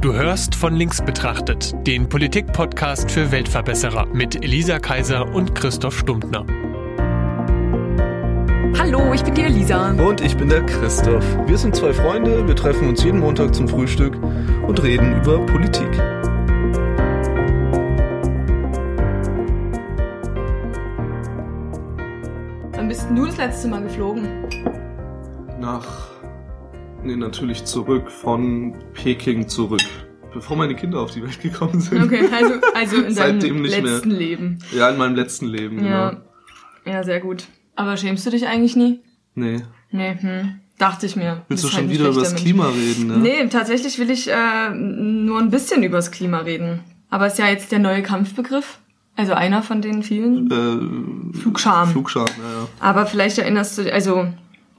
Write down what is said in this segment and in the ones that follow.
Du hörst von links betrachtet, den Politik-Podcast für Weltverbesserer mit Elisa Kaiser und Christoph Stumptner. Hallo, ich bin die Elisa. Und ich bin der Christoph. Wir sind zwei Freunde, wir treffen uns jeden Montag zum Frühstück und reden über Politik. Wann bist du das letzte Mal geflogen? Nach, nee, natürlich zurück, von Peking zurück. Bevor meine Kinder auf die Welt gekommen sind. Okay, also, also in deinem Seitdem nicht mehr. letzten Leben. Ja, in meinem letzten Leben, Ja. genau. Ja, sehr gut. Aber schämst du dich eigentlich nie? Nee. Nee, hm. Dachte ich mir. Willst du schon halt wieder über das Klima reden, ne? Nee, tatsächlich will ich äh, nur ein bisschen über das Klima reden. Aber ist ja jetzt der neue Kampfbegriff. Also einer von den vielen. Äh, Flugscham. Flugscham, ja, ja. Aber vielleicht erinnerst du, also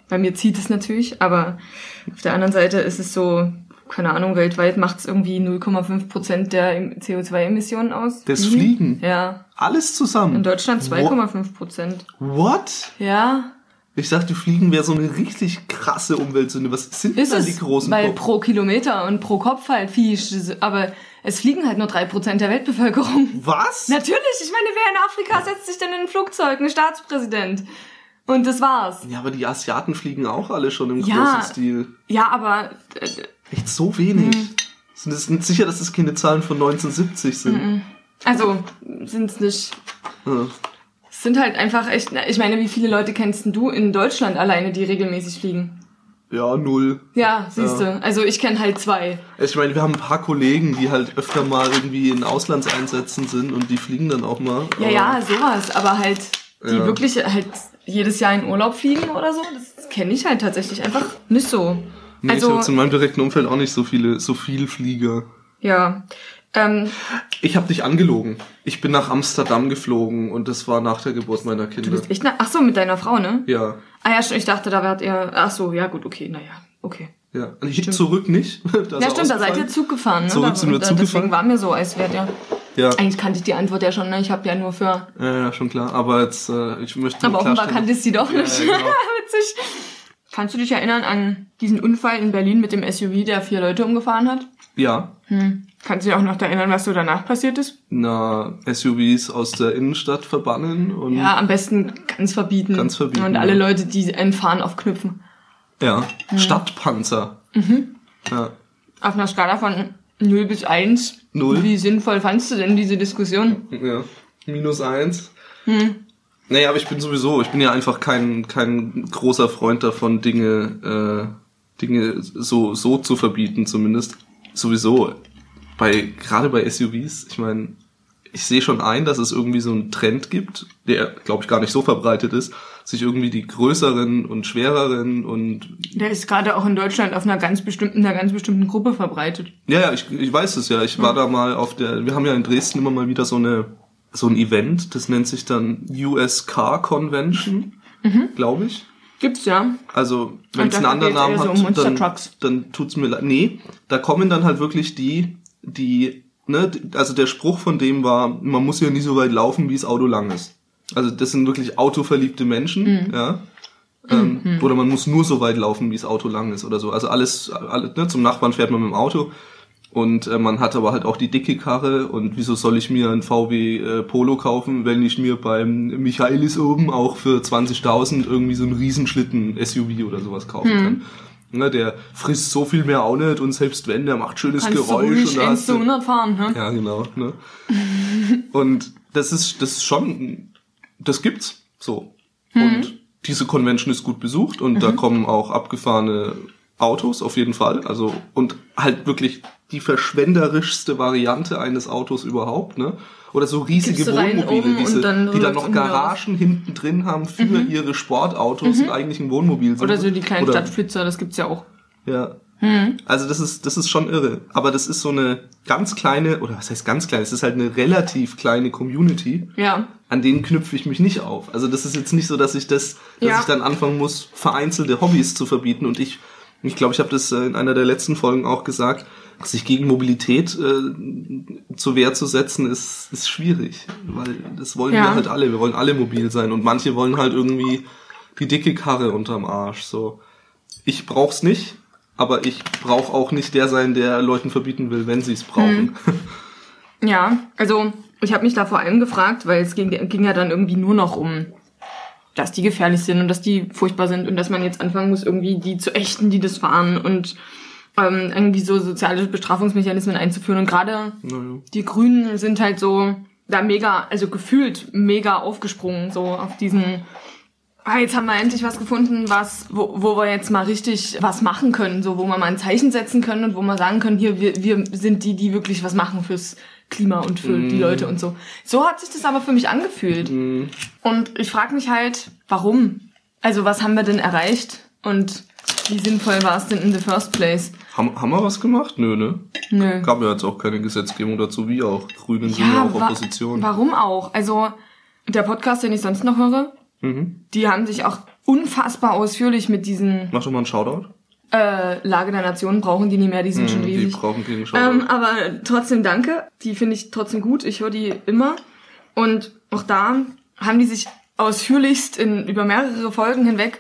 bei mir zieht es natürlich, aber auf der anderen Seite ist es so, keine Ahnung, weltweit macht es irgendwie 0,5 Prozent der CO2-Emissionen aus. Das Fliegen? Ja. Alles zusammen. In Deutschland Wo- 2,5 Prozent. What? Ja. Ich dachte, Fliegen wäre so eine richtig krasse Umweltsünde. Was sind denn Ist dann es, die großen weil Pro- pro Kilometer und pro Kopf halt viel, aber es fliegen halt nur 3 Prozent der Weltbevölkerung. Was? Natürlich, ich meine, wer in Afrika setzt sich denn in ein Flugzeug? Ein Staatspräsident. Und das war's. Ja, aber die Asiaten fliegen auch alle schon im Ja. großen Stil. Ja, aber äh, Echt so wenig. Mhm. Sind es sicher, dass das keine Zahlen von 1970 sind? also sind's nicht. Ja. Es sind halt einfach echt. Ich meine, wie viele Leute kennst du in Deutschland alleine, die regelmäßig fliegen? Ja, null. Ja, siehst du. Also ich kenne halt zwei. Ich meine, wir haben ein paar Kollegen, die halt öfter mal irgendwie in Auslandseinsätzen sind und die fliegen dann auch mal. Ja, ja, sowas. Aber halt, die Ja. wirklich halt jedes Jahr in Urlaub fliegen oder so, das kenne ich halt tatsächlich einfach nicht so. Nee, ich also, habe jetzt in meinem direkten Umfeld auch nicht so viele, so viel Flieger. ja. Ähm, Ich habe dich angelogen. Ich bin nach Amsterdam geflogen und das war nach der Geburt meiner du Kinder. bist echt. Na, ach so, mit deiner Frau, ne? Ja, Ah ja, stimmt, ich dachte, da wärt ihr. Ach so, ja gut, okay, naja, okay. Ja. Und ich zurück nicht. Da Ja, stimmt, da seid ihr Zug gefahren, ne? Zurück sind wir Zug Deswegen war mir so, als wärt ihr. Ja. Eigentlich kannte ich die Antwort ja schon, ne? Ich habe ja nur für. ja, ja, schon klar. Aber jetzt, äh, ich möchte Aber offenbar kanntest du sie doch Ja, nicht. ja, genau. Witzig. Kannst du dich erinnern an diesen Unfall in Berlin mit dem SUV, der vier Leute umgefahren hat? Ja, Hm. Kannst du dich auch noch erinnern, was so danach passiert ist? na, SUVs aus der Innenstadt verbannen und Ja, am besten ganz verbieten. Ganz verbieten, Und alle ja. Leute, die entfahren, aufknüpfen. Ja. Stadtpanzer. Mhm. Ja. Auf einer Skala von 0 bis 1. Null. Wie sinnvoll fandst du denn diese Diskussion? ja. Minus eins. Hm. Naja, aber ich bin sowieso, ich bin ja einfach kein, kein großer Freund davon, Dinge, äh, Dinge so, so zu verbieten, zumindest. Sowieso. Bei, gerade bei SUVs, ich meine, ich sehe schon ein, dass es irgendwie so einen Trend gibt, der, glaube ich, gar nicht so verbreitet ist, sich irgendwie die größeren und schwereren und Der ist gerade auch in Deutschland auf einer ganz bestimmten, einer ganz bestimmten Gruppe verbreitet. Ja, ja, ich, ich weiß es ja. Ich war da mal auf der, wir haben ja in Dresden immer mal wieder so eine, so ein Event, das nennt sich dann US Car Convention, glaube ich. Gibt's ja. Also, wenn es einen anderen Namen so hat, dann, dann tut's mir leid. Nee, da kommen dann halt wirklich die, die, ne, also der Spruch von dem war, man muss ja nie so weit laufen, wie das Auto lang ist. Also das sind wirklich autoverliebte Menschen, Mhm. ja. Ähm, Oder man muss nur so weit laufen, wie das Auto lang ist oder so. Also alles, alles ne, zum Nachbarn fährt man mit dem Auto. Und äh, man hat aber halt auch die dicke Karre und wieso soll ich mir ein VW äh, Polo kaufen, wenn ich mir beim Michaelis oben auch für 20.000 irgendwie so einen Riesenschlitten SUV oder sowas kaufen Hm. kann. Ne, der frisst so viel mehr auch nicht und selbst wenn, der macht schönes Kannst du Geräusch ruhig und da 1 hast du, 100 fahren, ne? ja, genau. Ne? und das ist, das ist schon, das gibt's so. Und diese Convention ist gut besucht und da kommen auch abgefahrene Autos auf jeden Fall. Also und halt wirklich die verschwenderischste Variante eines Autos überhaupt, ne? Oder so riesige Wohnmobile, oben diese, dann die dann noch Garagen hinten drin haben für ihre Sportautos und eigentlich ein Wohnmobil sind. Oder so die kleinen Oder- Stadtflitzer, das gibt's ja auch. ja. Hm. Also das ist, das ist schon irre. Aber das ist so eine ganz kleine, oder was heißt ganz klein? Es ist halt eine relativ kleine Community. Ja. An denen knüpfe ich mich nicht auf. Also das ist jetzt nicht so, dass ich das, dass Ja. ich dann anfangen muss, vereinzelte Hobbys zu verbieten. Und ich, ich glaube, ich habe das äh, in einer der letzten Folgen auch gesagt, sich gegen Mobilität äh, zur Wehr zu setzen, ist, ist schwierig. Weil das wollen Ja. wir halt alle. Wir wollen alle mobil sein. Und manche wollen halt irgendwie die dicke Karre unterm Arsch. So. Ich brauch's nicht, aber ich brauche auch nicht der sein, der Leuten verbieten will, wenn sie es brauchen. Ja, also ich habe mich da vor allem gefragt, weil es ging, ging ja dann irgendwie nur noch um, dass die gefährlich sind und dass die furchtbar sind und dass man jetzt anfangen muss, irgendwie die zu ächten, die das fahren und ähm, irgendwie so soziale Bestrafungsmechanismen einzuführen. Und gerade Naja. die Grünen sind halt so da mega, also gefühlt mega aufgesprungen, so auf diesen, ah, jetzt haben wir endlich was gefunden, was, wo, wo wir jetzt mal richtig was machen können, so wo wir mal ein Zeichen setzen können und wo wir sagen können, hier, wir, wir sind die, die wirklich was machen fürs Klima und für die Leute und so. So hat sich das aber für mich angefühlt. Und ich frage mich halt, warum? Also was haben wir denn erreicht? Und wie sinnvoll war es denn in the first place? Haben, haben wir was gemacht? Nö, ne? Nö. Gab ja jetzt auch keine Gesetzgebung dazu, wie auch. Grünen sind ja auch wa- Opposition. Warum auch? Also der Podcast, den ich sonst noch höre, Mhm. die haben sich auch unfassbar ausführlich mit diesen Mach doch mal einen Shoutout. äh, Lage der Nationen brauchen die nicht mehr, die sind schon Mhm, die riesig. brauchen keinen Shoutout. Ähm, aber trotzdem danke. Die finde ich trotzdem gut. Ich höre die immer. Und auch da haben die sich ausführlichst in, über mehrere Folgen hinweg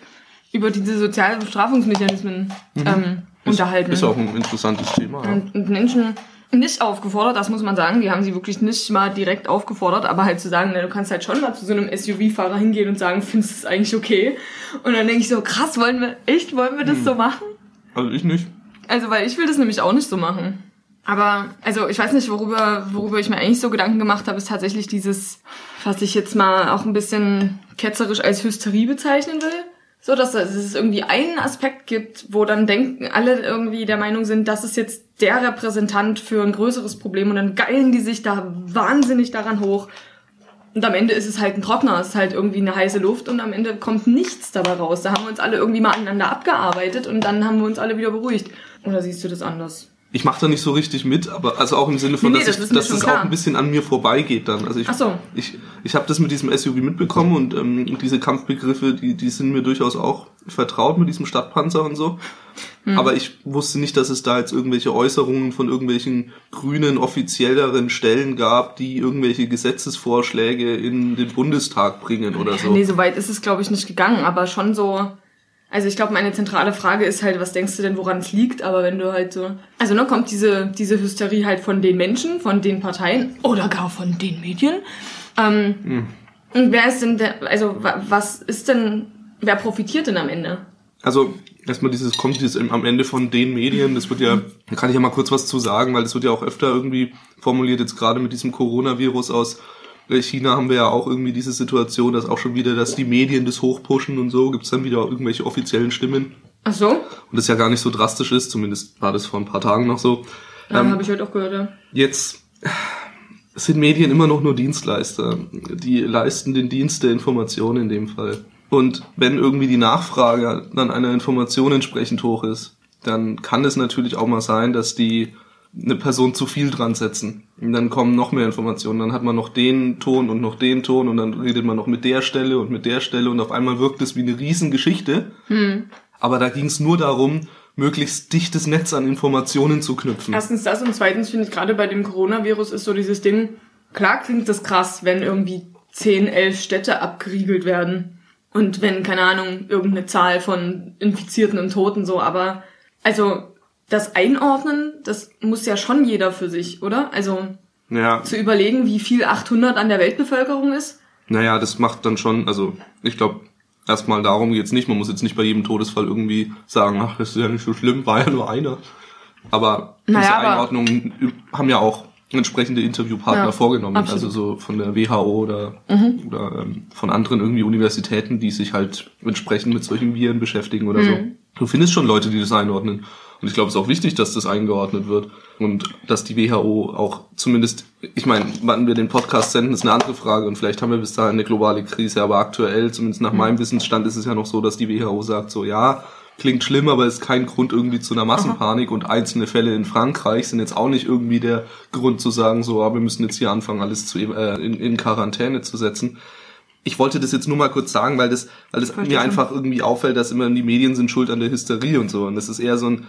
über diese sozialen Bestrafungsmechanismen ähm, unterhalten. Mhm. Ist auch ein interessantes Thema. Ja. und, und Menschen nicht aufgefordert, das muss man sagen, die haben sie wirklich nicht mal direkt aufgefordert, aber halt zu sagen, na, du kannst halt schon mal zu so einem SUV-Fahrer hingehen und sagen, findest du es eigentlich okay? Und dann denke ich so, krass, wollen wir, echt, wollen wir das Hm. so machen? Also ich nicht. Also, weil ich will das nämlich auch nicht so machen. Aber, also, ich weiß nicht, worüber, worüber ich mir eigentlich so Gedanken gemacht habe, ist tatsächlich dieses, was ich jetzt mal auch ein bisschen ketzerisch als Hysterie bezeichnen will. So, dass es irgendwie einen Aspekt gibt, wo dann denken, alle irgendwie der Meinung sind, das ist jetzt der Repräsentant für ein größeres Problem und dann geilen die sich da wahnsinnig daran hoch. Und am Ende ist es halt ein Trockner, es ist halt irgendwie eine heiße Luft und am Ende kommt nichts dabei raus. Da haben wir uns alle irgendwie mal aneinander abgearbeitet und dann haben wir uns alle wieder beruhigt. Oder siehst du das anders? Ich mache da nicht so richtig mit, aber also auch im Sinne von, Nee, nee, dass, das ich, dass das klar. auch ein bisschen an mir vorbeigeht dann. Also ich, Ach so. ich, ich habe das mit diesem SUV mitbekommen und ähm, diese Kampfbegriffe, die, die sind mir durchaus auch vertraut mit diesem Stadtpanzer und so. Hm. Aber ich wusste nicht, dass es da jetzt irgendwelche Äußerungen von irgendwelchen grünen offizielleren Stellen gab, die irgendwelche Gesetzesvorschläge in den Bundestag bringen oder so. Nee, so weit ist es, glaube ich, nicht gegangen, aber schon so. Also ich glaube, meine zentrale Frage ist halt, was denkst du denn, woran es liegt? Aber wenn du halt so. Also ne, kommt diese, diese Hysterie halt von den Menschen, von den Parteien oder gar von den Medien. Ähm, Hm. Und wer ist denn der, also wa- was ist denn, wer profitiert denn am Ende? Also erstmal dieses kommt dieses am Ende von den Medien, das wird ja, da kann ich ja mal kurz was zu sagen, weil das wird ja auch öfter irgendwie formuliert, jetzt gerade mit diesem Coronavirus aus äh, China haben wir ja auch irgendwie diese Situation, dass auch schon wieder, dass die Medien das hochpushen und so, gibt's dann wieder irgendwelche offiziellen Stimmen Ach so? und das ja gar nicht so drastisch ist, zumindest war das vor ein paar Tagen noch so. Ja, Ähm, habe ich heute auch gehört, ja. Jetzt sind Medien immer noch nur Dienstleister. Die leisten den Dienst der Information in dem Fall. Und wenn irgendwie die Nachfrage an einer Information entsprechend hoch ist, dann kann es natürlich auch mal sein, dass die eine Person zu viel dran setzen. Und dann kommen noch mehr Informationen. Dann hat man noch den Ton und noch den Ton und dann redet man noch mit der Stelle und mit der Stelle und auf einmal wirkt es wie eine Riesengeschichte. Aber da ging es nur darum, möglichst dichtes Netz an Informationen zu knüpfen. Erstens das und zweitens finde ich gerade bei dem Coronavirus ist so dieses Ding, klar klingt das krass, wenn irgendwie 10, 11 Städte abgeriegelt werden und wenn, keine Ahnung, irgendeine Zahl von Infizierten und Toten so, aber also das Einordnen, das muss ja schon jeder für sich, oder? Also Ja, zu überlegen, wie viel 800 an der Weltbevölkerung ist. Naja, das macht dann schon, also ich glaube, erstmal darum geht's nicht. Man muss jetzt nicht bei jedem Todesfall irgendwie sagen, ach, das ist ja nicht so schlimm, war ja nur einer. Aber Naja, diese aber- Einordnungen haben ja auch entsprechende Interviewpartner Ja, vorgenommen. absolut. Mhm. Also so von der WHO oder, oder ähm, von anderen irgendwie Universitäten, die sich halt entsprechend mit solchen Viren beschäftigen oder Mhm. so. Du findest schon Leute, die das einordnen. Und ich glaube, es ist auch wichtig, dass das eingeordnet wird. Und dass die WHO auch zumindest, ich meine, wann wir den Podcast senden, ist eine andere Frage. Und vielleicht haben wir bis dahin eine globale Krise. Aber aktuell, zumindest nach meinem Wissensstand, ist es ja noch so, dass die WHO sagt so, ja, klingt schlimm, aber ist kein Grund irgendwie zu einer Massenpanik. Und einzelne Fälle in Frankreich sind jetzt auch nicht irgendwie der Grund zu sagen so, ah, wir müssen jetzt hier anfangen, alles zu, äh, in, in Quarantäne zu setzen. Ich wollte das jetzt nur mal kurz sagen, weil das, weil das mir einfach irgendwie auffällt, dass immer die Medien sind schuld an der Hysterie und so. Und das ist eher so ein,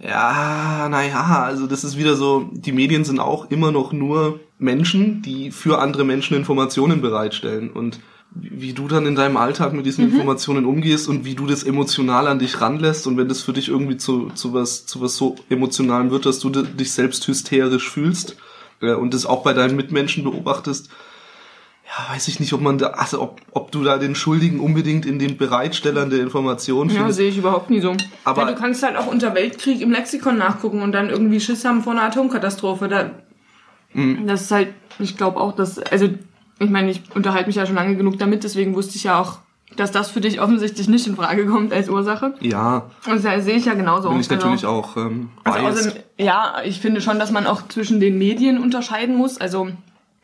ja, naja, also das ist wieder so, die Medien sind auch immer noch nur Menschen, die für andere Menschen Informationen bereitstellen. Und wie du dann in deinem Alltag mit diesen Mhm. Informationen umgehst und wie du das emotional an dich ranlässt und wenn das für dich irgendwie zu, zu was, zu was so emotionalem wird, dass du di- dich selbst hysterisch fühlst äh, und das auch bei deinen Mitmenschen beobachtest, ja, weiß ich nicht, ob man da, also ob, ob du da den Schuldigen unbedingt in den Bereitstellern der Information Ja, findest. sehe ich überhaupt nie so. Aber- ja, du kannst halt auch unter Weltkrieg im Lexikon nachgucken und dann irgendwie Schiss haben vor einer Atomkatastrophe. Da, Mhm. Das ist halt, ich glaube auch, dass, also ich meine, ich unterhalte mich ja schon lange genug damit, deswegen wusste ich ja auch, dass das für dich offensichtlich nicht in Frage kommt als Ursache. ja, Und das sehe ich ja genauso. bin ich natürlich also, auch ähm, Also außerdem, ja, ich finde schon, dass man auch zwischen den Medien unterscheiden muss. Also,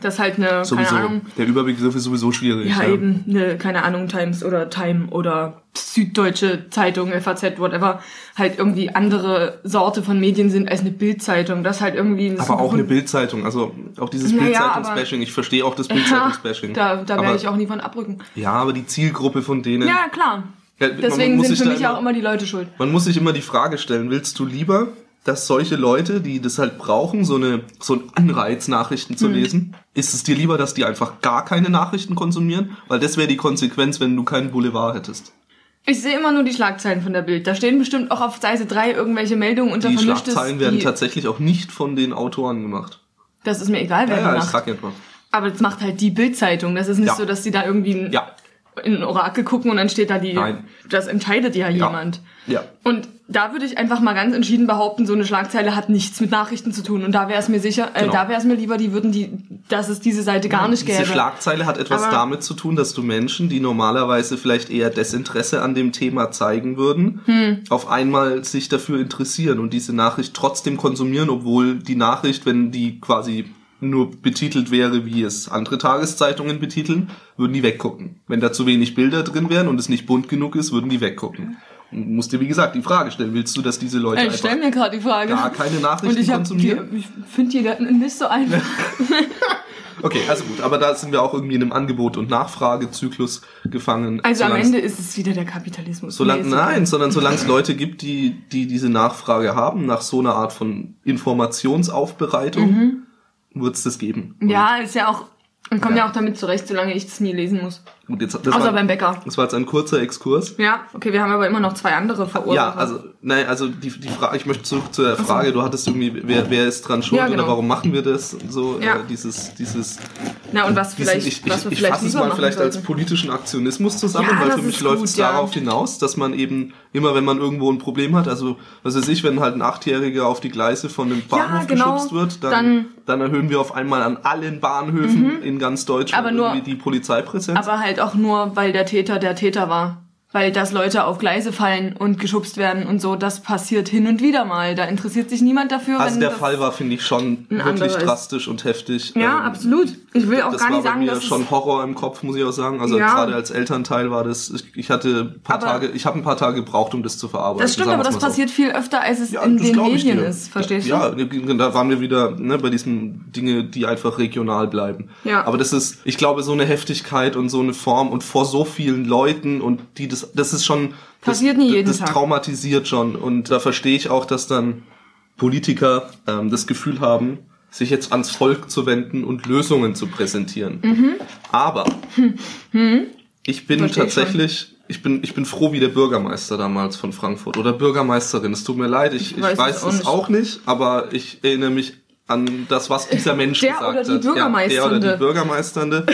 das halt eine, sowieso. keine Ahnung, Der Überbegriff ist sowieso schwierig. ja, eben eine, keine Ahnung, Times oder Time oder Süddeutsche Zeitung, FAZ, whatever, halt irgendwie andere Sorte von Medien sind als eine Bildzeitung. Das halt irgendwie... Aber auch eine Bildzeitung, also auch dieses Naja, Bildzeitungsbashing. Ich verstehe auch das Ja, Bildzeitungsbashing. da, da werde ich auch nie von abrücken. Ja, aber die Zielgruppe von denen. Ja, klar. Ja, Deswegen sind für mich ja auch immer die Leute schuld. Man muss sich immer die Frage stellen, willst du lieber, dass solche Leute, die das halt brauchen, so eine so ein Anreiz, Nachrichten Mhm. zu lesen, ist es dir lieber, dass die einfach gar keine Nachrichten konsumieren? Weil das wäre die Konsequenz, wenn du keinen Boulevard hättest. Ich sehe immer nur die Schlagzeilen von der Bild. Da stehen bestimmt auch auf Seite 3 irgendwelche Meldungen unter Die Vermischtes. Schlagzeilen werden die- tatsächlich auch nicht von den Autoren gemacht. Das ist mir egal, wer Ja, ja, ich macht. sag ja nur. Aber das macht halt die Bildzeitung. Das ist nicht Ja. so, dass die da irgendwie ein- Ja. In ein Orakel gucken und dann steht da die. Nein. Das entscheidet ja jemand. Ja. Und da würde ich einfach mal ganz entschieden behaupten, so eine Schlagzeile hat nichts mit Nachrichten zu tun. Und da wäre es mir sicher, äh, Genau. da wäre es mir lieber, die würden die, dass es diese Seite gar nicht Diese gäbe. Schlagzeile hat etwas Aber- damit zu tun, dass du Menschen, die normalerweise vielleicht eher Desinteresse an dem Thema zeigen würden, Hm. auf einmal sich dafür interessieren und diese Nachricht trotzdem konsumieren, obwohl die Nachricht, wenn die quasi nur betitelt wäre, wie es andere Tageszeitungen betiteln, würden die weggucken. Wenn da zu wenig Bilder drin wären und es nicht bunt genug ist, würden die weggucken. Und musst dir, wie gesagt, die Frage stellen, willst du, dass diese Leute ich einfach stelle mir gerade die Frage. gar keine Nachrichten und ich, hab die, konsumieren? ich finde die nicht so einfach. Okay, also gut, aber da sind wir auch irgendwie in einem Angebot- und Nachfragezyklus gefangen. Also am Ende ist es wieder der Kapitalismus. Nee, ist nein, sondern solange es Leute gibt, die, die diese Nachfrage haben, nach so einer Art von Informationsaufbereitung, wird es das geben. Ja, ist ja auch, man kommt Ja. ja. auch damit zurecht, solange ich das nie lesen muss. Gut, jetzt, das, Außer war, beim Bäcker. das war jetzt ein kurzer Exkurs. Ja, okay, wir haben aber immer noch zwei andere Verursacher. Ja, also, nein, also die, die Frage, ich möchte zurück zu der Frage, du hattest irgendwie, wer, wer ist dran schuld Ja, genau. oder warum machen wir das? So, Ja. äh, dieses, dieses, Na, und was diesen, vielleicht, ich, ich, was wir ich fasse es mal vielleicht als sollten. politischen Aktionismus zusammen, Ja, weil für mich läuft es darauf hinaus, dass man eben immer, wenn man irgendwo ein Problem hat, also was weiß ich, wenn halt ein Achtjähriger auf die Gleise von einem Bahnhof genau, geschubst wird, dann, dann- dann, erhöhen wir auf einmal an allen Bahnhöfen in ganz Deutschland Aber nur- die Polizeipräsenz. Aber halt auch nur, weil der Täter der Täter war. Weil dass Leute auf Gleise fallen und geschubst werden und so, das passiert hin und wieder mal. Da interessiert sich niemand dafür. also der das Fall war, finde ich, schon wirklich drastisch und heftig. Ja, Ähm, absolut. Ich will auch das gar war nicht sagen, mir dass schon es, Horror im Kopf, muss ich auch sagen. Also Ja. gerade als Elternteil war das, ich, ich hatte ein paar Aber- Tage, ich habe ein paar Tage gebraucht, um das zu verarbeiten. das stimmt, aber das so. passiert viel öfter, als es Ja, in das den Medien ist. Verstehst ja, du? Ja, da waren wir wieder ne, bei diesen Dinge, die einfach regional bleiben. Ja. Aber das ist, ich glaube, so eine Heftigkeit und so eine Form und vor so vielen Leuten und die das, das ist schon das, Passiert nie jeden das Tag. traumatisiert schon und da verstehe ich auch, dass dann Politiker ähm, das Gefühl haben, sich jetzt ans Volk zu wenden und Lösungen zu präsentieren. Mhm. Aber ich bin Versteh ich tatsächlich, ich bin, ich bin froh wie der Bürgermeister damals von Frankfurt oder Bürgermeisterin. Es tut mir leid, ich, Ich ich weiß weiß, es auch nicht. auch nicht, aber ich erinnere mich an das, was dieser Mensch Der gesagt oder die hat. Ja, der oder Bürgermeisternde. die Bürgermeisternde.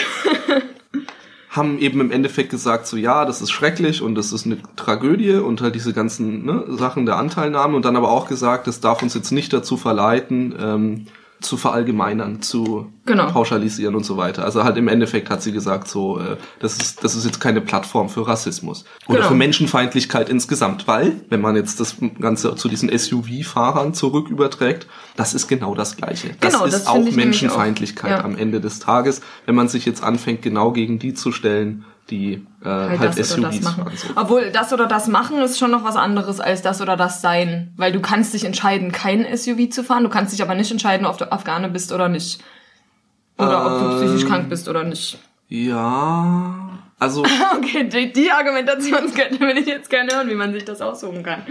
Haben eben im Endeffekt gesagt, so ja, das ist schrecklich und das ist eine Tragödie und halt diese ganzen ne, Sachen der Anteilnahme und dann aber auch gesagt, das darf uns jetzt nicht dazu verleiten, ähm, zu verallgemeinern, zu Genau. pauschalisieren und so weiter. Also halt im Endeffekt hat sie gesagt, so äh, das ist das ist jetzt keine Plattform für Rassismus oder Genau. für Menschenfeindlichkeit insgesamt, weil wenn man jetzt das Ganze zu diesen SUV-Fahrern zurück überträgt, das ist genau das Gleiche. Das Genau, ist das auch Menschenfeindlichkeit auch. Ja. am Ende des Tages, wenn man sich jetzt anfängt, genau gegen die zu stellen, die äh, halt, halt das oder das SUVs machen. So. Obwohl, das oder das machen ist schon noch was anderes als das oder das sein. Weil du kannst dich entscheiden, kein SUV zu fahren. Du kannst dich aber nicht entscheiden, ob du Afghane bist oder nicht. Oder ob du psychisch Ähm. krank bist oder nicht. Ja, also Okay, die, die Argumentationskette will ich jetzt gerne hören, wie man sich das aussuchen kann.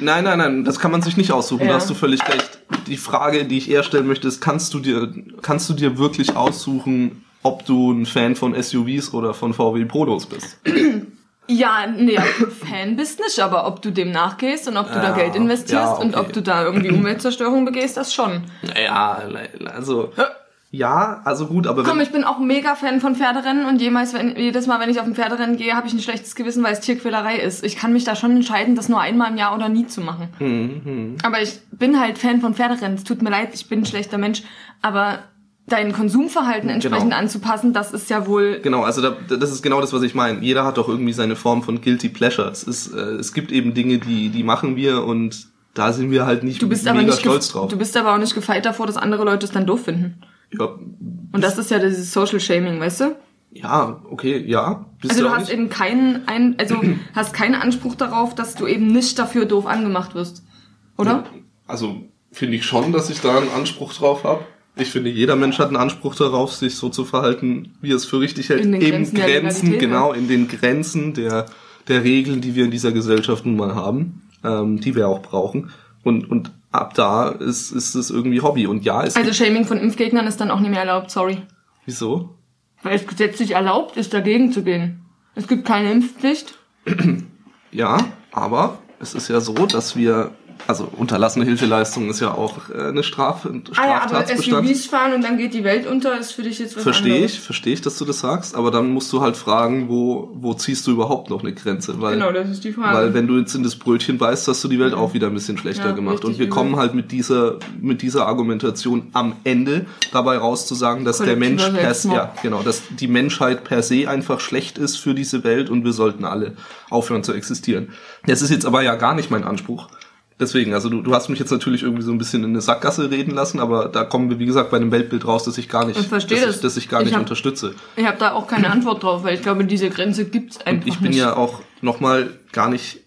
nein, nein, nein, das kann man sich nicht aussuchen. Ja. Da hast du völlig recht. Die Frage, die ich eher stellen möchte, ist: Kannst du dir, kannst du dir wirklich aussuchen, ob du ein Fan von SUVs oder von VW Polos bist. Ja, nee, Fan bist nicht, aber ob du dem nachgehst und ob du Ja, da Geld investierst ja, okay. und ob du da irgendwie Umweltzerstörung begehst, das schon. Ja, also ja, also gut, aber Komm, ich bin auch mega Fan von Pferderennen und jemals, wenn, jedes Mal, wenn ich auf ein Pferderennen gehe, habe ich ein schlechtes Gewissen, weil es Tierquälerei ist. Ich kann mich da schon entscheiden, das nur einmal im Jahr oder nie zu machen. Mhm, Aber ich bin halt Fan von Pferderennen. Es tut mir leid, ich bin ein schlechter Mensch. Aber dein Konsumverhalten entsprechend Genau. anzupassen, das ist ja wohl Genau, also da, das ist genau das, was ich meine. Jeder hat doch irgendwie seine Form von guilty pleasure. Es, ist, äh, es gibt eben Dinge, die die machen wir und da sind wir halt nicht Du bist mega aber nicht stolz drauf. Du bist aber auch nicht gefeit davor, dass andere Leute es dann doof finden. ja, Und das ist ja dieses Social Shaming, weißt du? ja, okay, ja. Also du auch hast nicht? eben keinen, ein, also hast keinen Anspruch darauf, dass du eben nicht dafür doof angemacht wirst, oder? Also finde ich schon, dass ich da einen Anspruch drauf habe. Ich finde, jeder Mensch hat einen Anspruch darauf, sich so zu verhalten, wie er es für richtig hält. In den Grenzen der Legalität, genau, in den Grenzen der, der Regeln, die wir in dieser Gesellschaft nun mal haben, ähm, die wir auch brauchen. Und, und ab da ist, ist es irgendwie Hobby. Und ja, es Also Shaming von Impfgegnern ist dann auch nicht mehr erlaubt, sorry. wieso? Weil es gesetzlich erlaubt ist, dagegen zu gehen. Es gibt keine Impfpflicht. Ja, aber es ist ja so, dass wir, also unterlassene Hilfeleistung ist ja auch äh, eine Straf Ah ja, aber. SUVs fahren und dann geht die Welt unter, ist für dich jetzt was Verstehe anderes. ich, verstehe ich, dass du das sagst, aber dann musst du halt fragen, wo, wo ziehst du überhaupt noch eine Grenze? Weil, Genau, das ist die Frage. weil wenn du jetzt in das Brötchen beißt, hast du die Welt auch wieder ein bisschen schlechter Ja, gemacht. Und wir übel. kommen halt mit dieser, mit dieser Argumentation am Ende dabei raus zu sagen, dass der Mensch per se, ja, genau, dass die Menschheit per se einfach schlecht ist für diese Welt und wir sollten alle aufhören zu existieren. Das ist jetzt aber ja gar nicht mein Anspruch. Deswegen, also du, du hast mich jetzt natürlich irgendwie so ein bisschen in eine Sackgasse reden lassen, aber da kommen wir, wie gesagt, bei einem Weltbild raus, das ich gar nicht, Ich verstehe das, das. Ich, das ich gar Ich nicht hab- unterstütze. ich habe da auch keine Antwort drauf, weil ich glaube, diese Grenze gibt's einfach Und ich bin nicht. ja auch nochmal gar nicht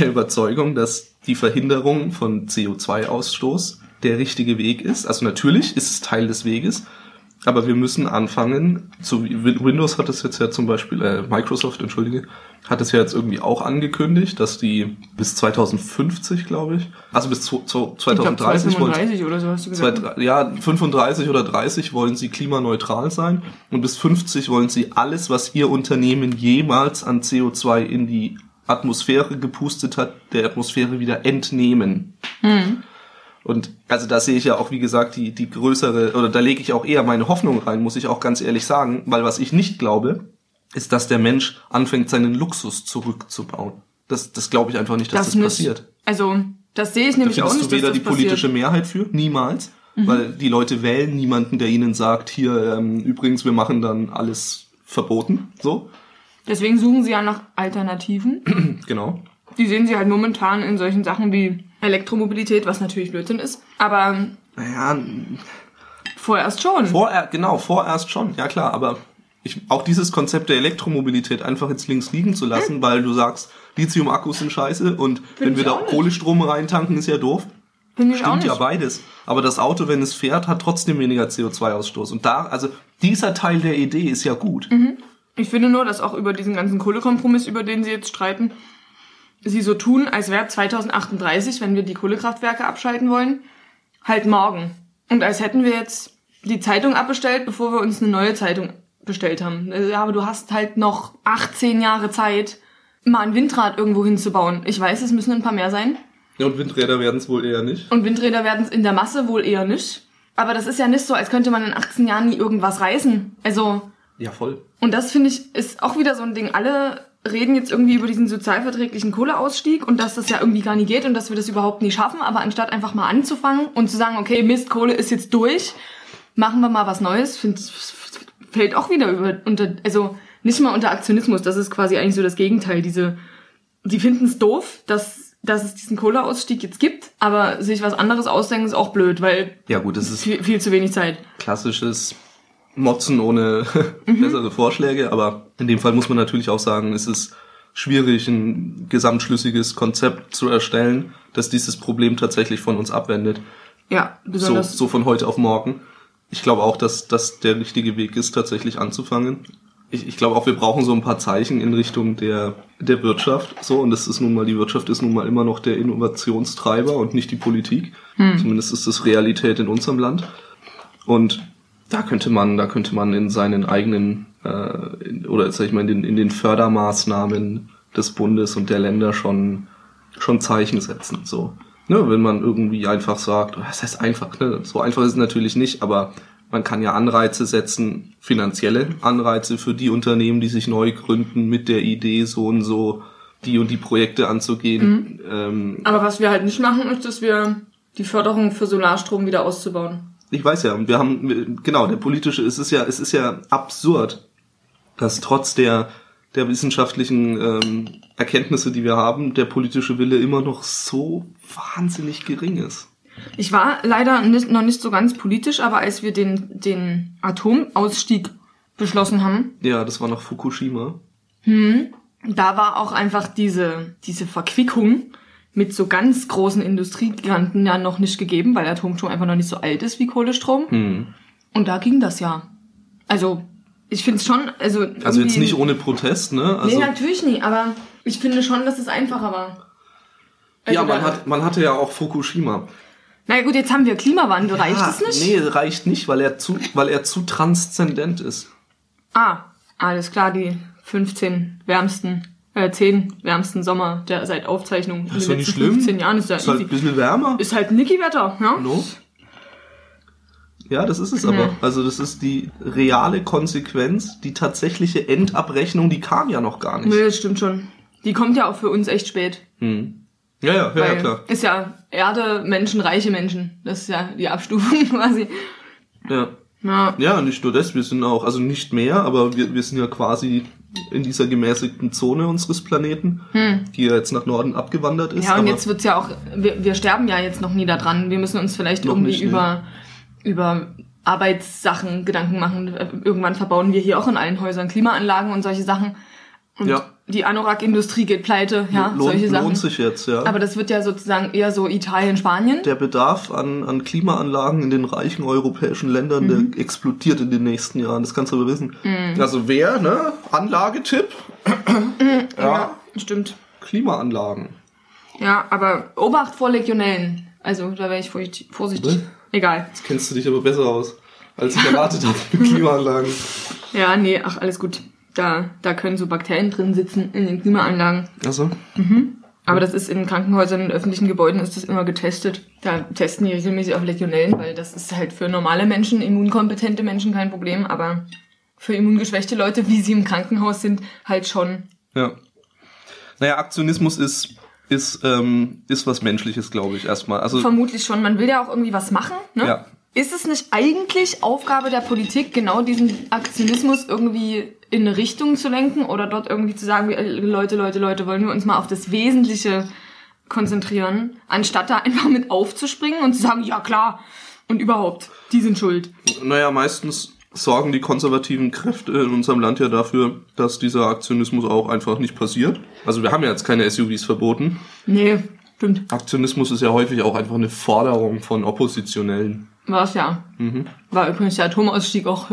der Überzeugung, dass die Verhinderung von CO2-Ausstoß der richtige Weg ist. Also natürlich ist es Teil des Weges, aber wir müssen anfangen, Win- Windows hat es jetzt ja zum Beispiel, äh, Microsoft, entschuldige, hat es ja jetzt irgendwie auch angekündigt, dass die bis 2050, glaube ich, also bis zu, zu, ich glaub, 2030 wollen 35 oder so hast du Zwei, gesagt. drei- ja, 35 oder 30 wollen sie klimaneutral sein und bis 50 wollen sie alles, was ihr Unternehmen jemals an CO2 in die Atmosphäre gepustet hat, der Atmosphäre wieder entnehmen. Und also da sehe ich ja auch, wie gesagt, die, die größere, oder da lege ich auch eher meine Hoffnung rein, muss ich auch ganz ehrlich sagen, weil was ich nicht glaube, ist, dass der Mensch anfängt, seinen Luxus zurückzubauen. Das, das glaube ich einfach nicht, dass das, nicht. passiert. Also, das sehe ich Da nämlich auch findest nicht, du dass weder das die politische passiert. Mhm. Mehrheit für, niemals, weil die Leute wählen niemanden, der ihnen sagt, hier, ähm, übrigens, wir machen dann alles verboten, so, Deswegen suchen sie ja nach Alternativen. genau. Die sehen sie halt momentan in solchen Sachen wie Elektromobilität, was natürlich Blödsinn ist. Aber Naja, vorerst schon. vorerst, genau, vorerst schon, ja klar, aber ich, auch dieses Konzept der Elektromobilität einfach jetzt links liegen zu lassen, weil du sagst, Lithium-Akkus sind scheiße und wenn ich wir da auch nicht. Strom reintanken, ist ja doof. Auch Stimmt ja beides. Aber das Auto, wenn es fährt, hat trotzdem weniger CO2-Ausstoß. Und da, also dieser Teil der Idee ist ja gut. Ich finde nur, dass auch über diesen ganzen Kohlekompromiss, über den sie jetzt streiten, sie so tun, als wäre 2038, wenn wir die Kohlekraftwerke abschalten wollen, halt morgen. Und als hätten wir jetzt die Zeitung abbestellt, bevor wir uns eine neue Zeitung bestellt haben. Ja, aber du hast halt noch 18 Jahre Zeit, mal ein Windrad irgendwo hinzubauen. Ich weiß, es müssen ein paar mehr sein. Ja, und Windräder werden es wohl eher nicht. Und Windräder werden es in der Masse wohl eher nicht. Aber das ist ja nicht so, als könnte man in 18 Jahren nie irgendwas reißen. Also, Ja, voll. und das finde ich ist auch wieder so ein Ding. Alle reden jetzt irgendwie über diesen sozialverträglichen Kohleausstieg und dass das ja irgendwie gar nicht geht und dass wir das überhaupt nie schaffen. Aber anstatt einfach mal anzufangen und zu sagen, okay, Mist, Kohle ist jetzt durch, machen wir mal was Neues, find, fällt auch wieder über unter, also nicht mal unter Aktionismus. Das ist quasi eigentlich so das Gegenteil. Diese, die finden es doof, dass, dass es diesen Kohleausstieg jetzt gibt, aber sich was anderes ausdenken ist auch blöd, weil Ja gut, das ist viel, viel zu wenig Zeit. klassisches Motzen ohne bessere Vorschläge, aber in dem Fall muss man natürlich auch sagen, es ist schwierig, ein gesamtschlüssiges Konzept zu erstellen, das dieses Problem tatsächlich von uns abwendet. Ja, So, besonders. so von heute auf morgen. Ich glaube auch, dass das der richtige Weg ist, tatsächlich anzufangen. Ich, ich glaube auch, wir brauchen so ein paar Zeichen in Richtung der, der Wirtschaft. So, und das ist nun mal, die Wirtschaft ist nun mal immer noch der Innovationstreiber und nicht die Politik. Zumindest ist das Realität in unserem Land. Und da könnte man, da könnte man in seinen eigenen äh, in, oder sag ich mal in den, in den Fördermaßnahmen des Bundes und der Länder schon schon Zeichen setzen. So, ne, wenn man irgendwie einfach sagt, das heißt einfach, ne, so einfach ist es natürlich nicht, aber man kann ja Anreize setzen, finanzielle Anreize für die Unternehmen, die sich neu gründen mit der Idee, so und so die und die Projekte anzugehen. Ähm, Aber was wir halt nicht machen, ist, dass wir die Förderung für Solarstrom wieder auszubauen. ich weiß ja, und wir haben, genau, der politische, es ist ja, es ist ja absurd, dass trotz der, der wissenschaftlichen ähm, Erkenntnisse, die wir haben, der politische Wille immer noch so wahnsinnig gering ist. Ich war leider nicht, noch nicht so ganz politisch, aber als wir den, den Atomausstieg beschlossen haben, Ja, das war noch Fukushima. da war auch einfach diese, diese Verquickung mit so ganz großen Industriegiganten ja noch nicht gegeben, weil Atomstrom einfach noch nicht so alt ist wie Kohlestrom. Hm. Und da ging das ja. Also, ich finde es schon, also. Also jetzt nicht ohne Protest, ne? Also, nee, natürlich nicht, aber ich finde schon, dass es einfacher war. Also ja, man, hat, man hatte ja auch Fukushima. Na gut, jetzt haben wir Klimawandel, reicht Ah, es nicht? Nee, reicht nicht, weil er zu, weil er zu transzendent ist. Ah, alles klar, die 15 wärmsten, äh, 10 wärmsten Sommer der seit Aufzeichnung in ist doch nicht schlimm. 15 Jahren ist ja Ist halt ein bisschen wärmer. Ist halt Niki-Wetter, ja? No? Ja, das ist es aber. Also das ist die reale Konsequenz, die tatsächliche Endabrechnung, die kam ja noch gar nicht. Nee, das stimmt schon. Die kommt ja auch für uns echt spät. Hm. Ja, ja, ja, ja, klar. Ist ja Erde, Menschen, reiche Menschen. Das ist ja die Abstufung quasi. Ja. Ja. ja, nicht nur das, wir sind auch, also nicht mehr, aber wir, wir sind ja quasi in dieser gemäßigten Zone unseres Planeten, die ja jetzt nach Norden abgewandert ist. Hm. Ja, und jetzt wird's ja auch, wir, wir sterben ja jetzt noch nie da dran. Wir müssen uns vielleicht irgendwie nicht, ne? über, über Arbeitssachen Gedanken machen. Irgendwann verbauen wir hier auch in allen Häusern Klimaanlagen und solche Sachen. Und Ja. die Anorak-Industrie geht pleite, ja, lohnt, solche Sachen. lohnt sich jetzt, ja. Aber das wird ja sozusagen eher so Italien, Spanien. der Bedarf an, an Klimaanlagen in den reichen europäischen Ländern, Mhm. der explodiert in den nächsten Jahren. Das kannst du aber wissen. Also wer, ne? Anlagetipp? ja, Stimmt. Klimaanlagen. Ja, aber Obacht vor Legionellen. Also, da wäre ich vorsichtig. Egal. Jetzt kennst du dich aber besser aus, als ich erwartet habe mit Klimaanlagen. Ja, nee, ach, alles gut. Da, da können so Bakterien drin sitzen in den Klimaanlagen. Also, Aber das ist in Krankenhäusern und öffentlichen Gebäuden ist das immer getestet. Da testen die regelmäßig auf Legionellen, weil das ist halt für normale Menschen, immunkompetente Menschen kein Problem, aber für immungeschwächte Leute, wie sie im Krankenhaus sind, halt schon. ja. Naja, Aktionismus ist, ist, ähm, ist was Menschliches, glaube ich, erstmal. Also, Vermutlich schon. Man will ja auch irgendwie was machen, ne? Ja. Ist es nicht eigentlich Aufgabe der Politik, genau diesen Aktionismus irgendwie in eine Richtung zu lenken oder dort irgendwie zu sagen, äh, Leute, Leute, Leute, wollen wir uns mal auf das Wesentliche konzentrieren, anstatt da einfach mit aufzuspringen und zu sagen, ja klar, und überhaupt, die sind schuld. naja, meistens sorgen die konservativen Kräfte in unserem Land ja dafür, dass dieser Aktionismus auch einfach nicht passiert. Also wir haben ja jetzt keine SUVs verboten. Nee, stimmt. Aktionismus ist ja häufig auch einfach eine Forderung von Oppositionellen. War es ja. Mhm. War übrigens der Atomausstieg auch.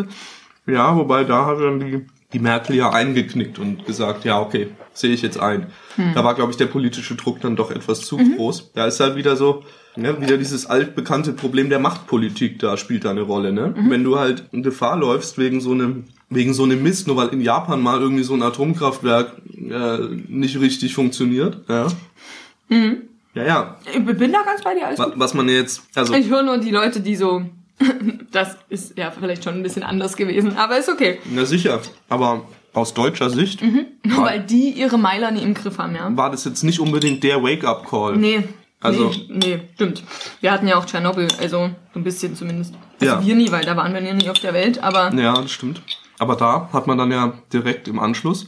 Ja, wobei da hat dann die, die Merkel ja eingeknickt und gesagt, ja, okay, sehe ich jetzt ein. Da war, glaube ich, der politische Druck dann doch etwas zu groß. Da ist halt wieder so, ne, wieder dieses altbekannte Problem der Machtpolitik da spielt da eine Rolle, ne? Wenn du halt in Gefahr läufst wegen so einem wegen so einem Mist, nur weil in Japan mal irgendwie so ein Atomkraftwerk äh, nicht richtig funktioniert, ja. Ja, ja. Ich bin da ganz bei dir, alles. Was man jetzt, also Ich höre nur die Leute, die so, das ist ja vielleicht schon ein bisschen anders gewesen, aber ist okay. na sicher, aber aus deutscher Sicht Nur war, weil die ihre Meiler nie im Griff haben, ja. war das jetzt nicht unbedingt der Wake-up-Call. Nee. Also- nee, nee, stimmt. Wir hatten ja auch Tschernobyl, also so ein bisschen zumindest. Also Ja. wir nie, weil da waren wir ja nie auf der Welt, aber Ja, das stimmt. Aber da hat man dann ja direkt im Anschluss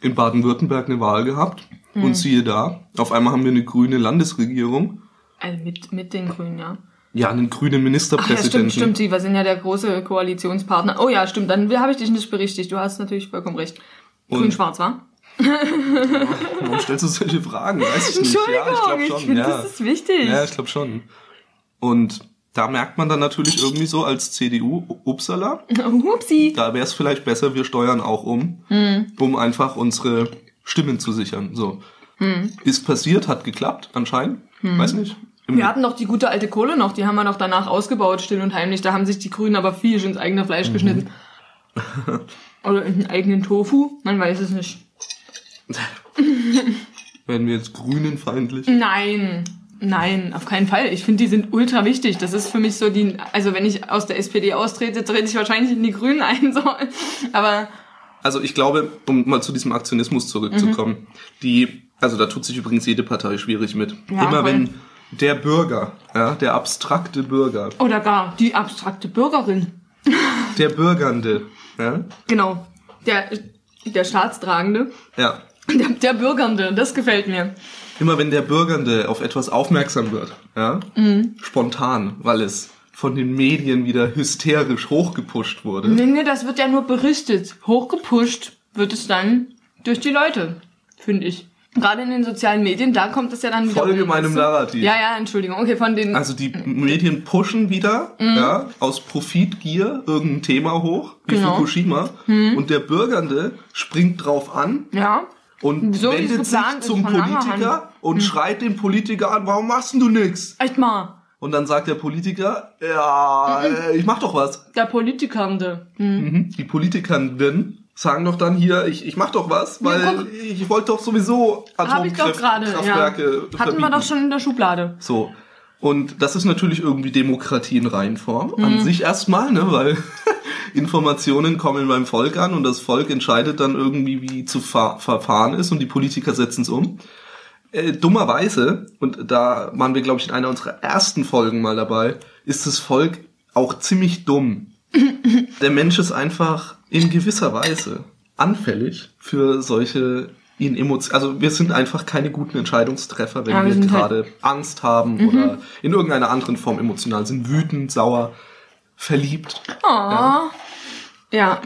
in Baden-Württemberg eine Wahl gehabt. Mhm. Und siehe da, auf einmal haben wir eine grüne Landesregierung. also mit, mit den Grünen, ja. Ja, einen grünen Ach ja, Ministerpräsidenten. stimmt, stimmt, die wir sind ja der große Koalitionspartner. Oh ja, stimmt, dann habe ich dich nicht berichtigt. Du hast natürlich vollkommen recht. Grün-Schwarz, war? Warum stellst du solche Fragen? Weiß ich nicht. Entschuldigung, ja, ich glaube ich, schon. finde, ja. das ist wichtig. ja, ich glaube schon. Und da merkt man dann natürlich irgendwie so als CDU, upsala, Hupsi. da wäre es vielleicht besser, wir steuern auch um, Hm. um einfach unsere Stimmen zu sichern. So. Hm. Ist passiert, hat geklappt, anscheinend. Weiß nicht. Wir hatten doch die gute alte Kohle noch, die haben wir noch danach ausgebaut, still und heimlich. Da haben sich die Grünen aber viel ins eigene Fleisch Mhm. geschnitten. Oder in den eigenen Tofu, man weiß es nicht. Werden wir jetzt grünenfeindlich? Nein, nein, auf keinen Fall. Ich finde, die sind ultra wichtig. Das ist für mich so die, also wenn ich aus der SPD austrete, trete ich wahrscheinlich in die Grünen ein, so. Aber, Also ich glaube, um mal zu diesem Aktionismus zurückzukommen, die, also da tut sich übrigens jede Partei schwierig mit. Ja, Immer voll. wenn der Bürger, ja, der abstrakte Bürger, oder gar die abstrakte Bürgerin. der Bürgernde, ja, Genau. Der, der Staatstragende. ja, Der, der Bürgernde, das gefällt mir. immer wenn der Bürgernde auf etwas aufmerksam wird, ja, Mhm. spontan, weil es von den Medien wieder hysterisch hochgepusht wurde, Nee, nee, das wird ja nur berichtet. Hochgepusht wird es dann durch die Leute, finde ich. Gerade in den sozialen Medien, da kommt es ja dann wieder. Folge um, meinem? Narrativ. Ja, ja, Entschuldigung. Okay, von den. Also die Medien pushen wieder, Mhm. ja, aus Profitgier irgendein Thema hoch, wie Genau. Fukushima, und der Bürgernde springt drauf an ja. Und So wie es wendet sich zum langer Politiker und schreit den Politiker an, warum machst denn du nix? Echt mal. Und dann sagt der Politiker, ja, äh, ich mach doch was. Der Politikernde. Hm. Mhm. Die Politikerinnen sagen doch dann hier, ich, ich mach doch was, weil guck. ich wollte doch sowieso Hab ich doch gerade. Ja. Atomkraftwerke Hatten wir doch schon in der Schublade. So. Und das ist natürlich irgendwie Demokratie in Reihenform. Mhm. An sich erstmal, ne, weil Informationen kommen beim Volk an und das Volk entscheidet dann irgendwie, wie zu ver verfahren ist und die Politiker setzen es um. Äh, dummerweise, und da waren wir, glaube ich, in einer unserer ersten Folgen mal dabei, ist das Volk auch ziemlich dumm. Der Mensch ist einfach in gewisser Weise anfällig für solche in Emotionen. Also wir sind einfach keine guten Entscheidungstreffer, wenn Ja, wir wir sind halt- gerade Angst haben oder in irgendeiner anderen Form emotional sind, wütend, sauer, verliebt. Oh. Ja.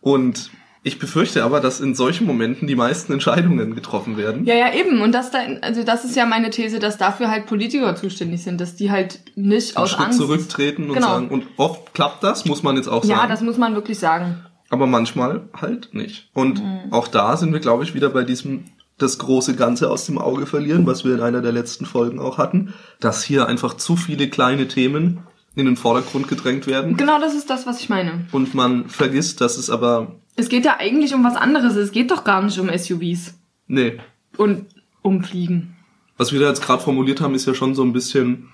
Und ich befürchte aber, dass in solchen Momenten die meisten Entscheidungen getroffen werden. Ja, ja, eben. Und das da, also das ist ja meine These, dass dafür halt Politiker zuständig sind, dass die halt nicht Einen aus Schritt Angst. zurücktreten und Genau. sagen, und oft klappt das, muss man jetzt auch Ja, sagen. das muss man wirklich sagen. Aber manchmal halt nicht. Und Mhm. auch da sind wir, glaube ich, wieder bei diesem das große Ganze aus dem Auge verlieren, was wir in einer der letzten Folgen auch hatten, dass hier einfach zu viele kleine Themen in den Vordergrund gedrängt werden Genau das ist das, was ich meine. und man vergisst, dass es aber Es geht ja eigentlich um was anderes. Es geht doch gar nicht um SUVs nee, und um Fliegen. was wir da jetzt gerade formuliert haben, ist ja schon so ein bisschen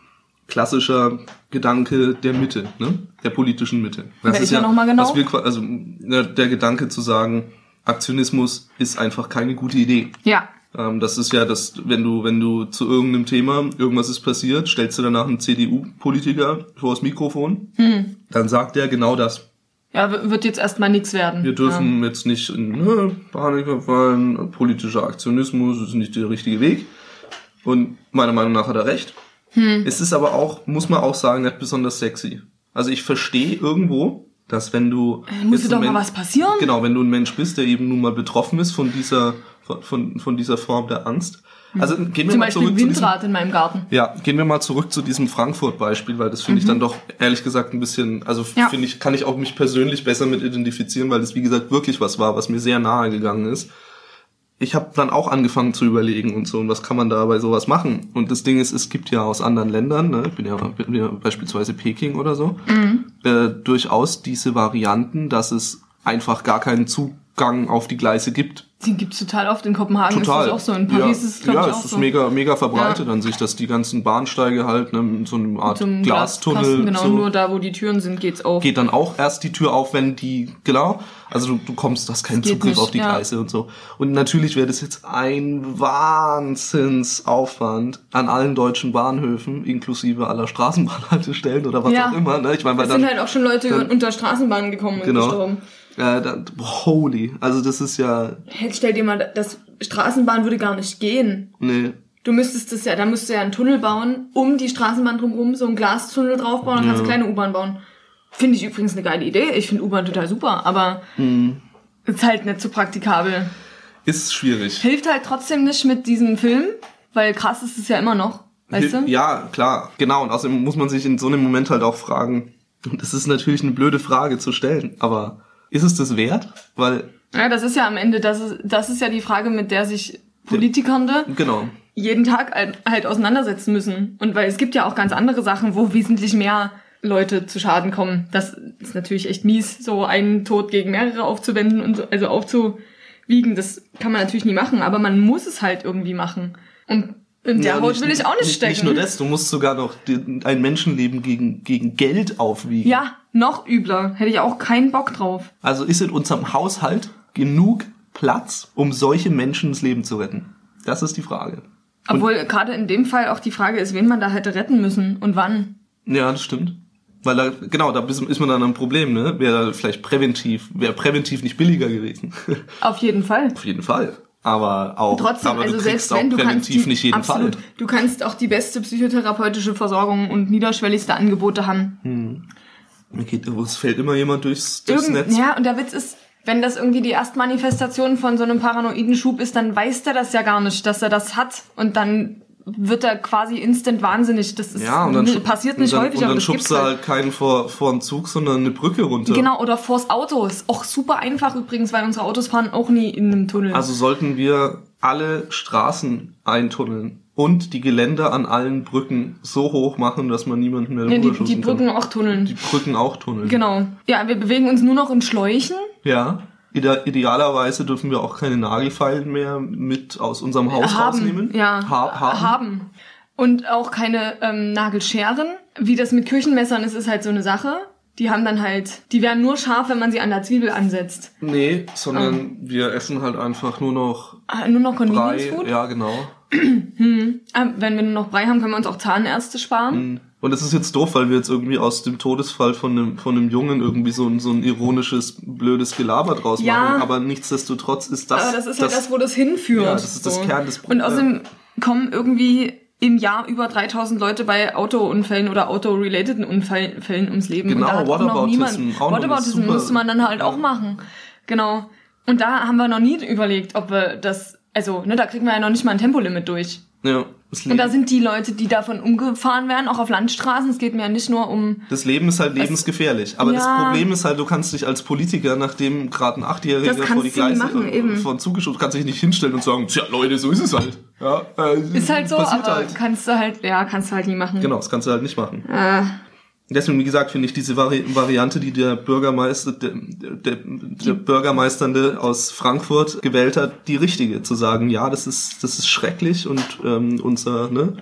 klassischer Gedanke der Mitte, ne? Der politischen Mitte. Das Wer ist ja noch mal genau? wir, also ne, der Gedanke zu sagen, Aktionismus ist einfach keine gute Idee. Ja. Ähm, das ist ja das, wenn du, wenn du zu irgendeinem Thema, irgendwas ist passiert, stellst du danach einen CDU-Politiker vor das Mikrofon, Hm. dann sagt er genau das. Ja, wird jetzt erstmal nichts werden. Wir dürfen jetzt nicht in ne, Panik verfallen, politischer Aktionismus ist nicht der richtige Weg. Und meiner Meinung nach hat er recht. Hm. Es ist aber auch, muss man auch sagen, nicht besonders sexy. Also ich verstehe irgendwo, dass wenn du... Ja. Muss doch mal was passieren? Genau, wenn du ein Mensch bist, der eben nun mal betroffen ist von dieser, von, von, von dieser Form der Angst. Also gehen wir Hm. Zum mal Beispiel zurück ein zu diesem, Windrad in meinem Garten. ja, gehen wir mal zurück zu diesem Frankfurt-Beispiel, weil das finde ich dann doch ehrlich gesagt ein bisschen, also Mhm. Ja. finde ich, kann ich auch mich persönlich besser mit identifizieren, weil das wie gesagt wirklich was war, was mir sehr nahe gegangen ist. Ich habe dann auch angefangen zu überlegen und so, und was kann man da bei sowas machen? Und das Ding ist, es gibt ja aus anderen Ländern, ne, ich bin ja, bin ja beispielsweise Peking oder so, Mhm. äh, durchaus diese Varianten, dass es einfach gar keinen Zugang auf die Gleise gibt. Den gibt's total oft. In Kopenhagen Total. ist das auch so. In Paris ja, ist es, glaube ja, ich, es auch ist so. mega, mega verbreitet an sich, dass die ganzen Bahnsteige halt ne, mit so einer Art Zum Glastunnel Glaskasten, genau, so, nur da, wo die Türen sind, geht's auf. geht dann auch erst die Tür auf, wenn die, genau, also du, du kommst, hast keinen geht Zugriff nicht, auf die ja. Gleise und so. Und natürlich wäre das jetzt ein Wahnsinnsaufwand an allen deutschen Bahnhöfen, inklusive aller Straßenbahnhaltestellen oder was Ja. auch immer. Ne? Ich meine, weil Es sind halt auch schon Leute dann- unter Straßenbahnen gekommen und genau, gestorben. Äh, dann, holy, also das ist ja, Hey, stell dir mal, das Straßenbahn würde gar nicht gehen. ne, Du müsstest es ja, da müsstest du ja einen Tunnel bauen, um die Straßenbahn drumherum, so einen Glastunnel draufbauen, dann kannst du Ja. kleine U-Bahn bauen. Finde ich übrigens eine geile Idee. Ich finde U-Bahn total super, aber Hm. ist halt nicht so praktikabel. ist schwierig. Hilft halt trotzdem nicht mit diesem Film, weil krass ist es ja immer noch. Weißt du? Ja, klar, genau. Und außerdem muss man sich in so einem Moment halt auch fragen, und das ist natürlich eine blöde Frage zu stellen, aber ist es das wert? Weil, Ja, das ist ja am Ende, das ist, das ist ja die Frage, mit der sich Politikernde genau, jeden Tag halt, halt auseinandersetzen müssen. Und weil es gibt ja auch ganz andere Sachen, wo wesentlich mehr Leute zu Schaden kommen. Das ist natürlich echt mies, so einen Tod gegen mehrere aufzuwenden und so, also aufzuwiegen. Das kann man natürlich nie machen, aber man muss es halt irgendwie machen. Und in der Ja, Haut will ich auch nicht stecken. Nicht nur das, du musst sogar noch ein Menschenleben gegen, gegen Geld aufwiegen. Ja, noch übler. Hätte ich auch keinen Bock drauf. Also ist in unserem Haushalt genug Platz, um solche Menschen das Leben zu retten? Das ist die Frage. Obwohl gerade in dem Fall auch die Frage ist, wen man da hätte retten müssen und wann. Ja, das stimmt. Weil da, genau, da ist man dann am Problem, ne? Wäre vielleicht präventiv, wäre präventiv nicht billiger gewesen. Auf jeden Fall. Auf jeden Fall. Aber auch, Trotzdem, aber also du selbst wenn du kannst präventiv die, nicht jeden absolut, Fall. du kannst auch die beste psychotherapeutische Versorgung und niederschwelligste Angebote haben. Okay, es fällt immer jemand durchs, durchs Irgend, Netz. ja, und der Witz ist, wenn das irgendwie die Erstmanifestation von so einem paranoiden Schub ist, dann weiß der das ja gar nicht, dass er das hat. Und dann wird er quasi instant wahnsinnig. Das ist, Ja, und dann passiert nicht und dann, häufig, und dann schubst du halt. halt keinen vor, vor den Zug, sondern eine Brücke runter. Genau, oder vors Auto. Ist auch super einfach übrigens, weil unsere Autos fahren auch nie in einem Tunnel. Also sollten wir alle Straßen eintunneln und die Geländer an allen Brücken so hoch machen, dass man niemanden mehr nee, die, die Brücken kann. auch tunneln. Die Brücken auch tunneln. Genau. Ja, wir bewegen uns nur noch in Schläuchen. Ja. Ide idealerweise dürfen wir auch keine Nagelfeilen mehr mit aus unserem Haus haben, rausnehmen. ja, Ha haben. haben. Und auch keine ähm, Nagelscheren. Wie das mit Küchenmessern ist, ist halt so eine Sache. Die haben dann halt, die werden nur scharf, wenn man sie an der Zwiebel ansetzt. Nee, sondern wir essen halt einfach nur noch Ah, nur noch Convenience Brei. Food. Ja, genau. Ah, wenn wir nur noch Brei haben, können wir uns auch Zahnärzte sparen. Und das ist jetzt doof, weil wir jetzt irgendwie aus dem Todesfall von einem, von einem Jungen irgendwie so ein, so ein ironisches, blödes Gelaber draus Ja. machen. Aber nichtsdestotrotz ist das. Aber das ist halt das, wo das hinführt. Ja, das ist das Kern des Und außerdem kommen irgendwie im Jahr über 3000 Leute bei Autounfällen oder autorelateden Unfällen Fällen ums Leben. Genau, und da hat auch noch Whataboutism, niemand. Whataboutism super- musste man dann halt Ja. auch machen. Genau. Und da haben wir noch nie überlegt, ob wir das, also, ne, da kriegen wir ja noch nicht mal ein Tempolimit durch. Ja, das Und da sind die Leute, die davon umgefahren werden, auch auf Landstraßen. Es geht mir ja nicht nur um das Leben ist halt lebensgefährlich. Aber das Ja. Problem ist halt, du kannst dich als Politiker, nachdem gerade ein Achtjähriger Das vor die Gleise machen, eben. von zugeschoben, kannst dich nicht hinstellen und sagen, tja Leute, so ist es halt. Ja, äh, Ist halt so, aber halt. kannst du halt, ja, kannst du halt nie machen. Genau, das kannst du halt nicht machen. Äh, Deswegen, wie gesagt, finde ich diese Vari Variante, die der Bürgermeister, der, der, der Bürgermeisternde aus Frankfurt gewählt hat, die richtige. Zu sagen, ja, das ist, das ist schrecklich und ähm, unser, ne,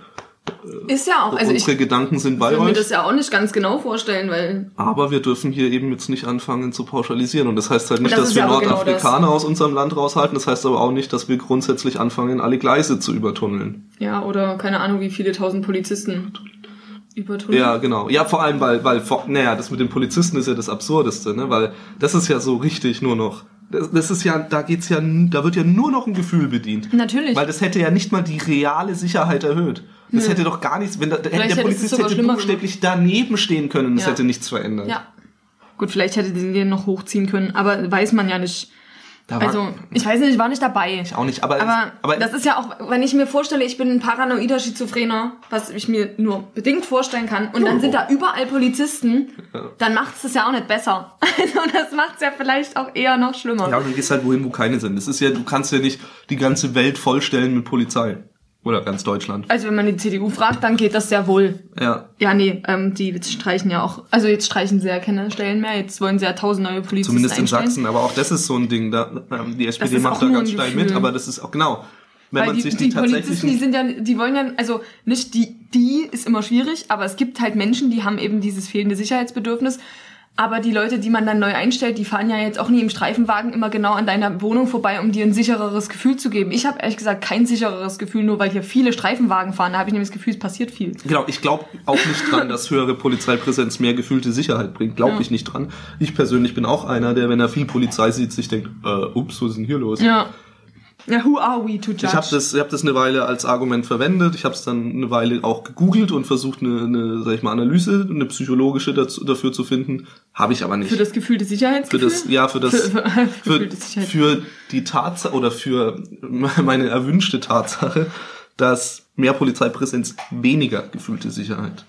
ist ja auch, also ich unsere Gedanken sind bei kann mir euch. das ja auch nicht ganz genau vorstellen, weil Aber wir dürfen hier eben jetzt nicht anfangen zu pauschalisieren. Und das heißt halt nicht, Das dass wir ja genau Nordafrikaner aus unserem Land raushalten. Das heißt aber auch nicht, dass wir grundsätzlich anfangen, alle Gleise zu übertunneln. Ja, oder keine Ahnung, wie viele tausend Polizisten übertunneln. Ja, genau. Ja, vor allem, weil, weil, naja, das mit den Polizisten ist ja das Absurdeste, ne? Weil das ist ja so richtig nur noch. Das, das ist ja, da geht's ja, da wird ja nur noch ein Gefühl bedient. Natürlich. Weil das hätte ja nicht mal die reale Sicherheit erhöht. Das Nö. hätte doch gar nichts, wenn da, der, der hätte es Polizist hätte buchstäblich daneben stehen können, das Ja. hätte nichts verändert. ja. Gut, vielleicht hätte sie den noch hochziehen können, aber weiß man ja nicht. Also, ich weiß nicht, ich war nicht dabei. ich auch nicht, aber, Aber, aber das ist ja auch, wenn ich mir vorstelle, ich bin ein paranoider Schizophrener, was ich mir nur bedingt vorstellen kann, und dann sind da überall Polizisten, dann macht's das ja auch nicht besser. Also das macht's ja vielleicht auch eher noch schlimmer. Ja, und dann gehst halt wohin, wo keine sind. Das ist ja, du kannst ja nicht die ganze Welt vollstellen mit Polizei. Oder ganz Deutschland. Also wenn man die CDU fragt, dann geht das sehr wohl. Ja. Ja, nee, ähm, die jetzt streichen ja auch, also jetzt streichen sie ja keine Stellen mehr, jetzt wollen sie ja tausend neue Polizisten Zumindest in. Sachsen, aber auch das ist so ein Ding. Da, ähm, die SPD macht da ganz steil mit, aber das ist auch genau. Wenn Weil man die, sich die, die, Polizisten, die sind ja, die wollen ja, also nicht die, die ist immer schwierig, aber es gibt halt Menschen, die haben eben dieses fehlende Sicherheitsbedürfnis. Aber die Leute, die man dann neu einstellt, die fahren ja jetzt auch nie im Streifenwagen immer genau an deiner Wohnung vorbei, um dir ein sichereres Gefühl zu geben. Ich habe ehrlich gesagt kein sichereres Gefühl, nur weil hier viele Streifenwagen fahren. Da habe ich nämlich das Gefühl, es passiert viel. Genau, ich glaube auch nicht dran, dass höhere Polizeipräsenz mehr gefühlte Sicherheit bringt. Glaube Ja. ich nicht dran. Ich persönlich bin auch einer, der, wenn er viel Polizei sieht, sich denkt, äh, ups, was ist denn hier los? Ja. Ja, who are we to judge? Ich habe das, ich hab das eine Weile als Argument verwendet. Ich habe es dann eine Weile auch gegoogelt und versucht, eine, eine sag ich mal, Analyse, eine psychologische dazu, dafür zu finden. Habe ich aber nicht. für das gefühlte für Sicherheitsgefühl? das, ja, für das, Für, für, für, für die Tatsache oder für meine erwünschte Tatsache, dass mehr Polizeipräsenz weniger gefühlte Sicherheit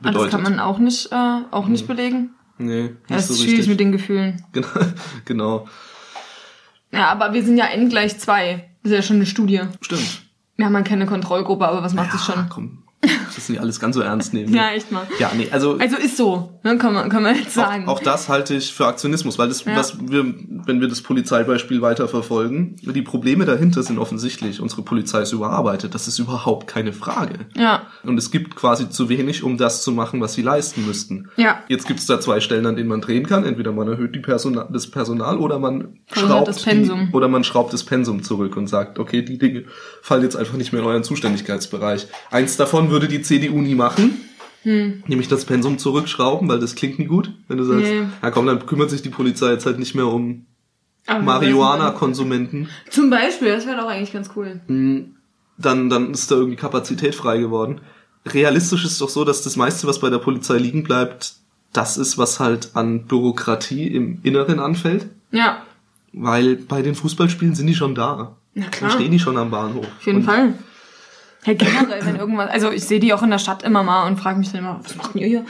Ah, das bedeutet. kann man auch nicht, äh, auch nicht belegen. nee, nicht Das so ist schwierig richtig. mit den Gefühlen. Genau, genau. Ja, aber wir sind ja n gleich zwei. Das ist ja schon eine Studie. Stimmt. Wir haben ja keine Kontrollgruppe, aber was macht das schon? Komm, das ist nicht alles ganz so ernst nehmen. Ja, echt mal. Ja, nee, also Also ist so, ne, kann man, kann man jetzt sagen. Auch, auch das halte ich für Aktionismus, weil das, Ja. was wir, wenn wir das Polizeibeispiel weiterverfolgen, die Probleme dahinter sind offensichtlich. Unsere Polizei ist überarbeitet, das ist überhaupt keine Frage. ja, Und es gibt quasi zu wenig, um das zu machen, was sie leisten müssten. ja. Jetzt gibt es da zwei Stellen, an denen man drehen kann. Entweder man erhöht die Persona das Personal oder man schraubt das Pensum. Die, oder man schraubt das Pensum zurück und sagt, okay, die Dinge fallen jetzt einfach nicht mehr in euren Zuständigkeitsbereich. Eins davon würde die CDU nie machen. Hm. Nämlich das Pensum zurückschrauben, weil das klingt nie gut. Wenn du sagst, Nee. ja komm, dann kümmert sich die Polizei jetzt halt nicht mehr um Marihuana-Konsumenten. Zum Beispiel, das wäre doch eigentlich ganz cool. dann, dann ist da irgendwie Kapazität frei geworden. Realistisch ist doch so, dass das meiste, was bei der Polizei liegen bleibt, das ist, was halt an Bürokratie im Inneren anfällt. Ja, Weil bei den Fußballspielen sind die schon da. Na Dann klar. stehen die schon am Bahnhof. auf jeden Und Fall. Ja, generell, wenn irgendwas, also ich sehe die auch in der Stadt immer mal und frage mich dann immer, was macht denn ihr hier?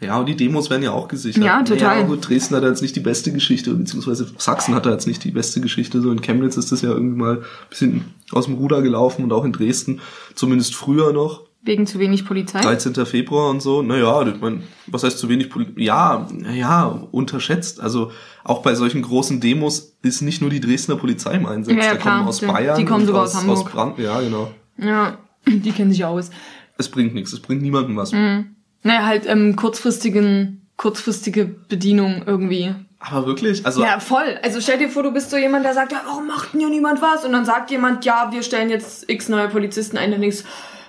Ja, und die Demos werden ja auch gesichert. Ja, total. Naja, gut, Dresden hat jetzt nicht die beste Geschichte, beziehungsweise Sachsen hat da jetzt nicht die beste Geschichte. So in Chemnitz ist das ja irgendwie mal ein bisschen aus dem Ruder gelaufen und auch in Dresden, zumindest früher noch. Wegen zu wenig Polizei? 13. Februar und so, naja, ich mein, was heißt zu wenig Poli Ja, ja, unterschätzt. Also auch bei solchen großen Demos ist nicht nur die Dresdner Polizei im Einsatz. Ja, ja, da klar. kommen aus Ja, Bayern, die kommen sogar aus Hamburg. aus Brand, ja, genau. Ja, die kennen sich aus. Es bringt nichts, es bringt niemandem was. Mhm. Naja, halt ähm, kurzfristigen, kurzfristige Bedienung irgendwie. Aber wirklich, also Ja, voll. Also stell dir vor, du bist so jemand, der sagt, ja, warum macht denn hier niemand was? Und dann sagt jemand, ja, wir stellen jetzt x neue Polizisten ein. Dann denkst du,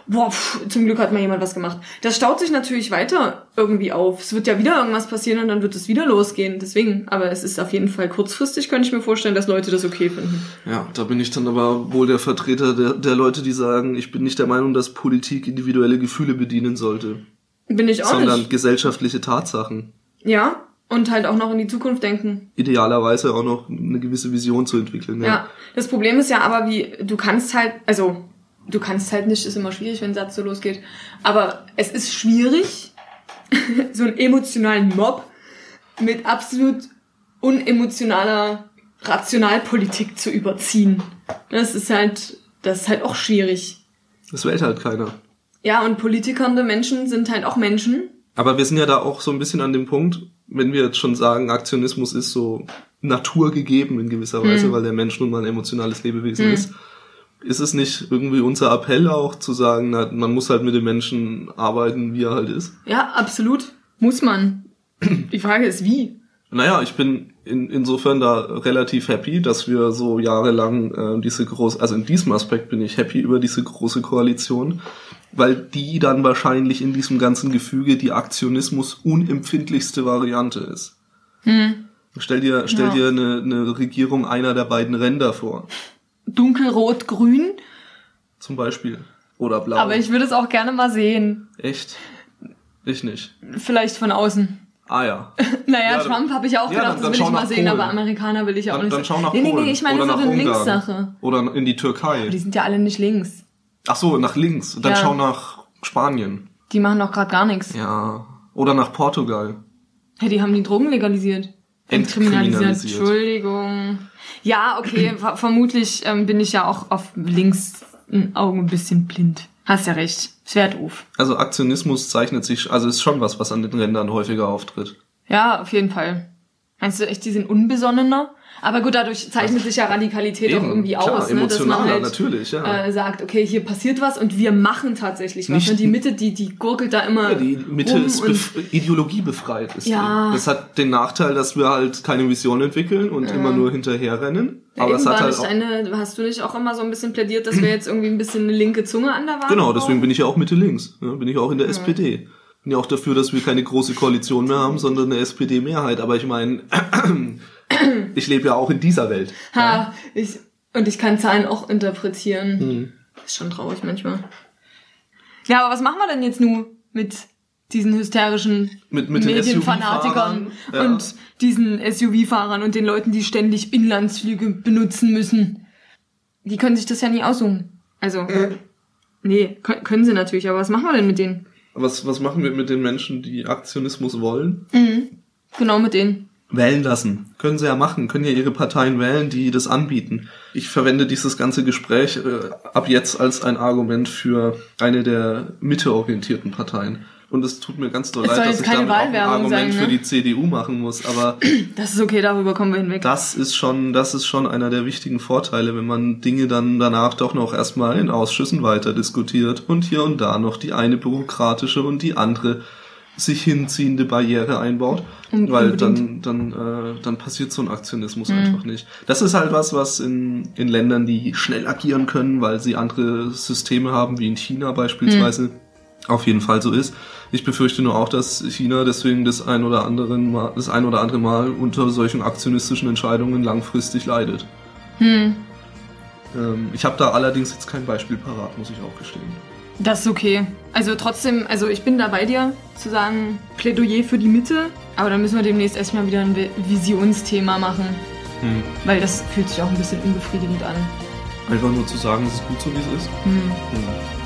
boah, pff, zum Glück hat mal jemand was gemacht. Das staut sich natürlich weiter irgendwie auf. Es wird ja wieder irgendwas passieren und dann wird es wieder losgehen. Deswegen, aber es ist auf jeden Fall kurzfristig, könnte ich mir vorstellen, dass Leute das okay finden. Ja, da bin ich dann aber wohl der Vertreter der, der Leute, die sagen, ich bin nicht der Meinung, dass Politik individuelle Gefühle bedienen sollte, Bin ich auch sondern nicht. gesellschaftliche Tatsachen. Ja, und halt auch noch in die Zukunft denken. Idealerweise auch noch eine gewisse Vision zu entwickeln. Ja. Das Problem ist ja aber, wie, du kannst halt, also, du kannst halt nicht, ist immer schwierig, wenn ein Satz so losgeht. Aber es ist schwierig, so einen emotionalen Mob mit absolut unemotionaler Rationalpolitik zu überziehen. Das ist halt, das ist halt auch schwierig. Das wählt halt keiner. Ja, und politikernde Menschen sind halt auch Menschen. Aber wir sind ja da auch so ein bisschen an dem Punkt, wenn wir jetzt schon sagen, Aktionismus ist so naturgegeben in gewisser Weise, Hm. weil der Mensch nun mal ein emotionales Lebewesen ist. Ist es nicht irgendwie unser Appell auch zu sagen, na, man muss halt mit dem Menschen arbeiten, wie er halt ist? Ja, absolut. Muss man. Die Frage ist, wie? Naja, ich bin in, insofern da relativ happy, dass wir so jahrelang äh, diese große, also in diesem Aspekt bin ich happy über diese große Koalition, weil die dann wahrscheinlich in diesem ganzen Gefüge die Aktionismus unempfindlichste Variante ist. Stell dir, stell Ja. dir eine, eine Regierung einer der beiden Ränder vor, Dunkelrot-Grün. zum Beispiel. Oder blau. Aber ich würde es auch gerne mal sehen. Echt? Ich nicht. Vielleicht von außen. Ah ja. Naja, Ja, Trump habe ich auch ja, gedacht, dann- das dann will schau ich mal sehen, Polen. aber Amerikaner will ich auch Dann, nicht dann schau nach nee, nee, Polen. nee, ich meine so eine. Linkssache. Oder in die Türkei. Die sind ja alle nicht links. Ach so, nach links. Dann Ja. schau nach Spanien. Die machen doch gerade gar nichts. Ja. Oder nach Portugal. Ja, die haben die Drogen legalisiert. Entkriminalisiert. Entschuldigung. Ja, okay, ver vermutlich ähm, bin ich ja auch auf links Augen ein bisschen blind. Hast ja recht. Es wäre doof. Also Aktionismus zeichnet sich, also ist schon was, was an den Rändern häufiger auftritt. Ja, auf jeden Fall. Meinst du echt, die sind unbesonnener? Aber gut, dadurch zeichnet sich ja Radikalität auch irgendwie klar, aus, ne? dass man emotionaler, halt natürlich, ja. äh, sagt, okay, hier passiert was und wir machen tatsächlich was. Nicht- und die Mitte, die, die gurkelt da immer Ja, die Mitte rum ist ideologiebefreit. Ist Ja. die. Das hat den Nachteil, dass wir halt keine Vision entwickeln und immer nur hinterherrennen. Ja, Aber es eben hat halt auch, eine, hast du nicht auch immer so ein bisschen plädiert, dass wir jetzt irgendwie ein bisschen eine linke Zunge an der Wand Genau, deswegen bin ich ja auch Mitte links. Ja, bin ich auch in der SPD. Bin ja auch dafür, dass wir keine große Koalition mehr haben, sondern eine SPD-Mehrheit. Aber ich meine, ich lebe ja auch in dieser Welt. Ha, ich, und ich kann Zahlen auch interpretieren. Mhm. Ist schon traurig manchmal. Ja, aber was machen wir denn jetzt nun mit diesen hysterischen Mit- mit Medienfanatikern ja. und diesen SUV-Fahrern und den Leuten, die ständig Inlandsflüge benutzen müssen? Die können sich das ja nie aussuchen. Also, nee, können, können sie natürlich, aber was machen wir denn mit denen? Was, was machen wir mit den Menschen, die Aktionismus wollen? Genau mit denen. wählen lassen. Können sie ja machen, können ja ihre Parteien wählen, die das anbieten. Ich verwende dieses ganze Gespräch äh, ab jetzt als ein Argument für eine der mitteorientierten Parteien. Und es tut mir ganz doll Es leid, dass ich damit auch ein Argument sein, für ne? die CDU machen muss, aber Das ist okay, darüber kommen wir hinweg. das ist schon, das ist schon einer der wichtigen Vorteile, wenn man Dinge dann danach doch noch erstmal in Ausschüssen weiter diskutiert und hier und da noch die eine bürokratische und die andere sich hinziehende Barriere einbaut, Un- weil unbedingt. dann dann äh, dann passiert so ein Aktionismus Mhm. einfach nicht. Das ist halt was, was in in Ländern, die schnell agieren können, weil sie andere Systeme haben, wie in China beispielsweise, Mhm. Auf jeden Fall so ist. Ich befürchte nur auch, dass China deswegen das ein oder andere Mal, das ein oder andere Mal unter solchen aktionistischen Entscheidungen langfristig leidet. Hm, Ähm, ich habe da allerdings jetzt kein Beispiel parat, muss ich auch gestehen. das ist okay. Also trotzdem, also ich bin da bei dir, zu sagen, Plädoyer für die Mitte, aber dann müssen wir demnächst erstmal wieder ein Vi- Visionsthema machen, Hm. weil das fühlt sich auch ein bisschen unbefriedigend an. Einfach nur zu sagen, es ist gut so, wie es ist. Hm. Hm.